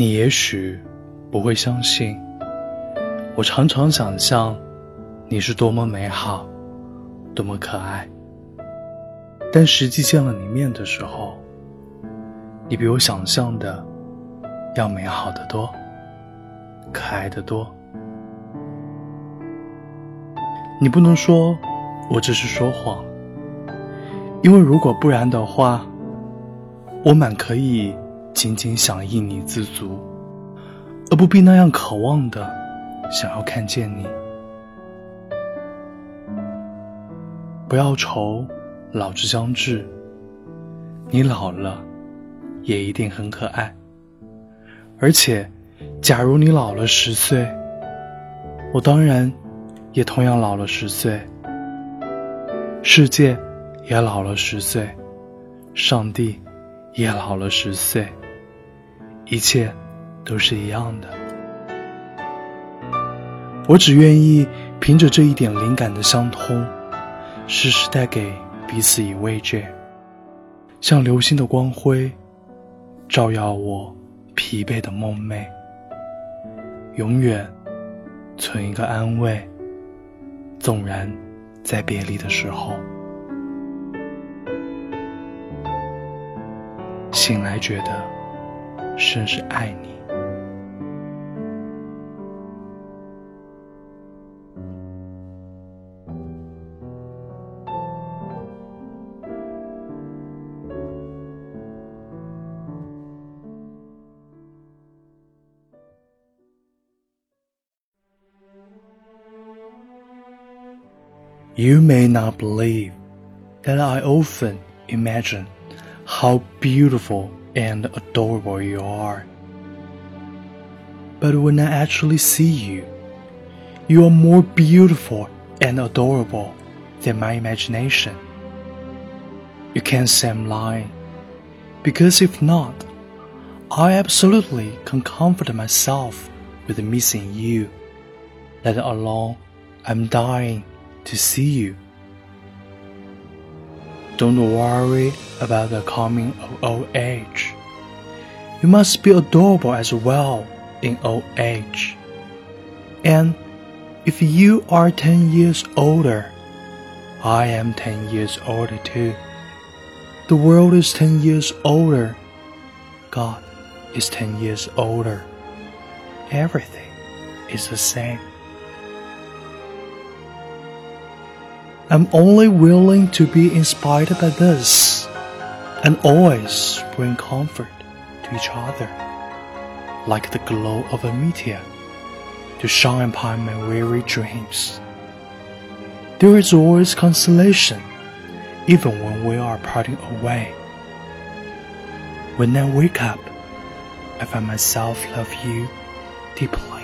你也许不会相信，我常常想象你是多么美好，多么可爱。但实际见了你面的时候，你比我想象的要美好的多，可爱的多。你不能说我这是说谎，因为如果不然的话，我满可以仅仅想应你自足，而不必那样渴望的想要看见你。不要愁。老之将至，你老了，也一定很可爱。而且，假如你老了十岁，我当然也同样老了十岁，世界也老了十岁，上帝也老了十岁，一切都是一样的。我只愿意凭着这一点灵感的相通，时时带给。彼此以慰藉，像流星的光辉，照耀我疲惫的梦寐。永远存一个安慰，纵然在别离的时候，醒来觉得甚是爱你。You may not believe that I often imagine how beautiful and adorable you are. But when I actually see you, you are more beautiful and adorable than my imagination. You can't say I'm lying, because if not, I absolutely can comfort myself with missing you, let alone I'm dying to see you. Don't worry about the coming of old age. You must be adorable as well in old age. And if you are 10 years older, I am 10 years older too. The world is 10 years older. God is 10 years older. Everything is the same. I'm only willing to be inspired by this and always bring comfort to each other, like the glow of a meteor to shine upon my weary dreams. There is always consolation, even when we are parting away. When I wake up, I find myself love you deeply.